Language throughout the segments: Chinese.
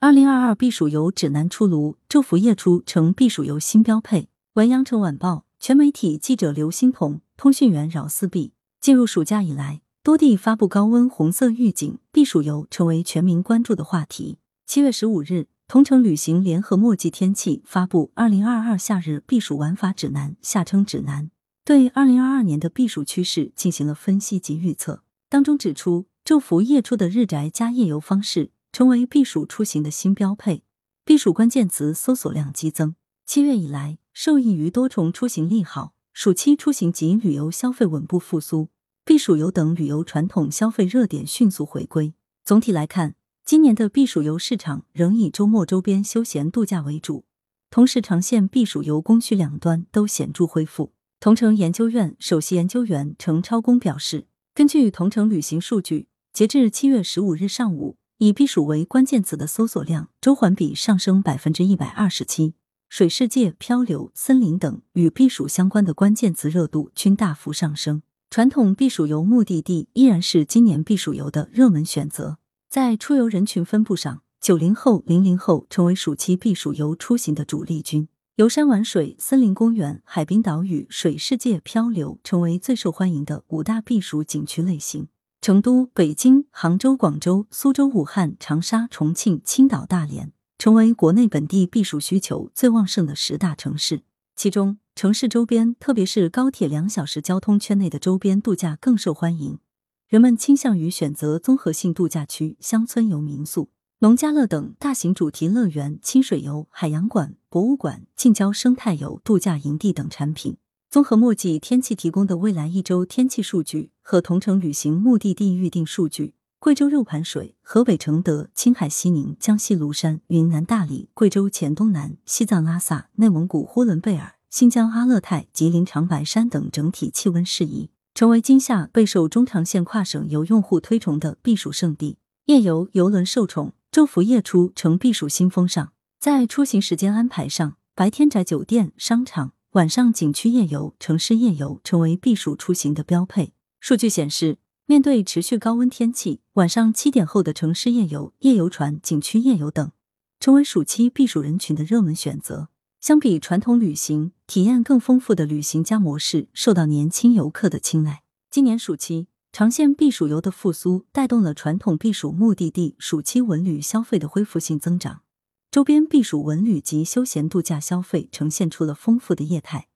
二零二二避暑游指南出炉，昼伏夜出成避暑游新标配。文阳城晚报全媒体记者刘欣彤，通讯员饶思碧。进入暑假以来，多地发布高温红色预警，避暑游成为全民关注的话题。七月十五日，同城旅行联合墨迹天气发布《二零二二夏日避暑玩法指南》（下称指南），对二零二二年的避暑趋势进行了分析及预测。当中指出，昼伏夜出的日宅加夜游方式成为避暑出行的新标配，避暑关键词搜索量激增。七月以来。受益于多重出行利好，暑期出行及旅游消费稳步复苏，避暑游等旅游传统消费热点迅速回归。总体来看，今年的避暑游市场仍以周末周边休闲度假为主，同时长线避暑游供需两端都显著恢复。同程研究院首席研究员程超工表示，根据同程旅行数据，截至七月十五日上午，以避暑为关键词的搜索量周环比上升百分之一百二十七。水世界、漂流、森林等与避暑相关的关键词热度均大幅上升。传统避暑游目的地依然是今年避暑游的热门选择。在出游人群分布上，九零后、零零后成为暑期避暑游出行的主力军。游山玩水、森林公园、海滨岛屿、水世界、漂流成为最受欢迎的五大避暑景区类型。成都、北京、杭州、广州、苏州、武汉、长沙、重庆、青岛、大连。成为国内本地避暑需求最旺盛的十大城市，其中城市周边，特别是高铁两小时交通圈内的周边度假更受欢迎。人们倾向于选择综合性度假区、乡村游、民宿、农家乐等大型主题乐园、清水游、海洋馆、博物馆、近郊生态游、度假营地等产品。综合墨迹天气提供的未来一周天气数据和同城旅行目的地预订数据。贵州六盘水、河北承德、青海西宁、江西庐山、云南大理、贵州黔东南、西藏拉萨、内蒙古呼伦贝尔、新疆阿勒泰、吉林长白山等整体气温适宜，成为今夏备受中长线跨省游用户推崇的避暑胜地。夜游游轮受宠，昼伏夜出成避暑新风尚。在出行时间安排上，白天宅酒店、商场，晚上景区夜游、城市夜游成为避暑出行的标配。数据显示。面对持续高温天气，晚上七点后的城市夜游、夜游船、景区夜游等，成为暑期避暑人群的热门选择。相比传统旅行，体验更丰富的旅行家模式受到年轻游客的青睐。今年暑期长线避暑游的复苏，带动了传统避暑目的地暑期文旅消费的恢复性增长，周边避暑文旅及休闲度假消费呈现出了丰富的业态，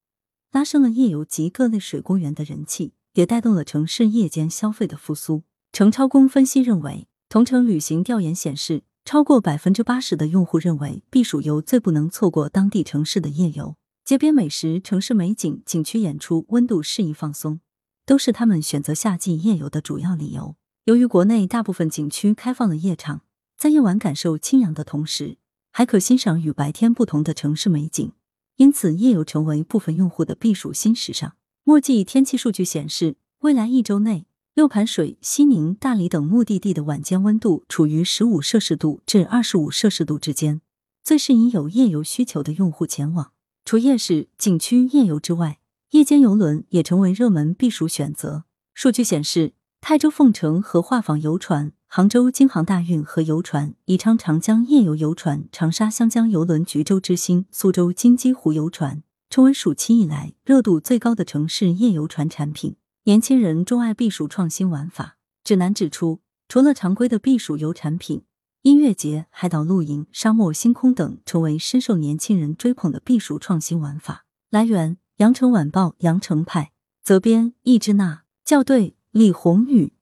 拉升了夜游及各类水公园的人气。也带动了城市夜间消费的复苏。程超公分析认为，同城旅行调研显示，超过百分之八十的用户认为，避暑游最不能错过当地城市的夜游、街边美食、城市美景、景区演出、温度适宜放松，都是他们选择夏季夜游的主要理由。由于国内大部分景区开放了夜场，在夜晚感受清凉的同时，还可欣赏与白天不同的城市美景，因此夜游成为部分用户的避暑新时尚。墨迹天气数据显示，未来一周内，六盘水、西宁、大理等目的地的晚间温度处于十五摄氏度至二十五摄氏度之间，最适宜有夜游需求的用户前往。除夜市、景区夜游之外，夜间游轮也成为热门避暑选择。数据显示，泰州凤城和画舫游船、杭州京杭大运河游船、宜昌长江夜游游船、长沙湘江游轮橘洲之星、苏州金鸡湖游船。成为暑期以来热度最高的城市夜游船产品。年轻人钟爱避暑创新玩法。指南指出，除了常规的避暑游产品，音乐节、海岛露营、沙漠星空等成为深受年轻人追捧的避暑创新玩法。来源：羊城晚报羊城派，责编：易之娜，校对：李红宇。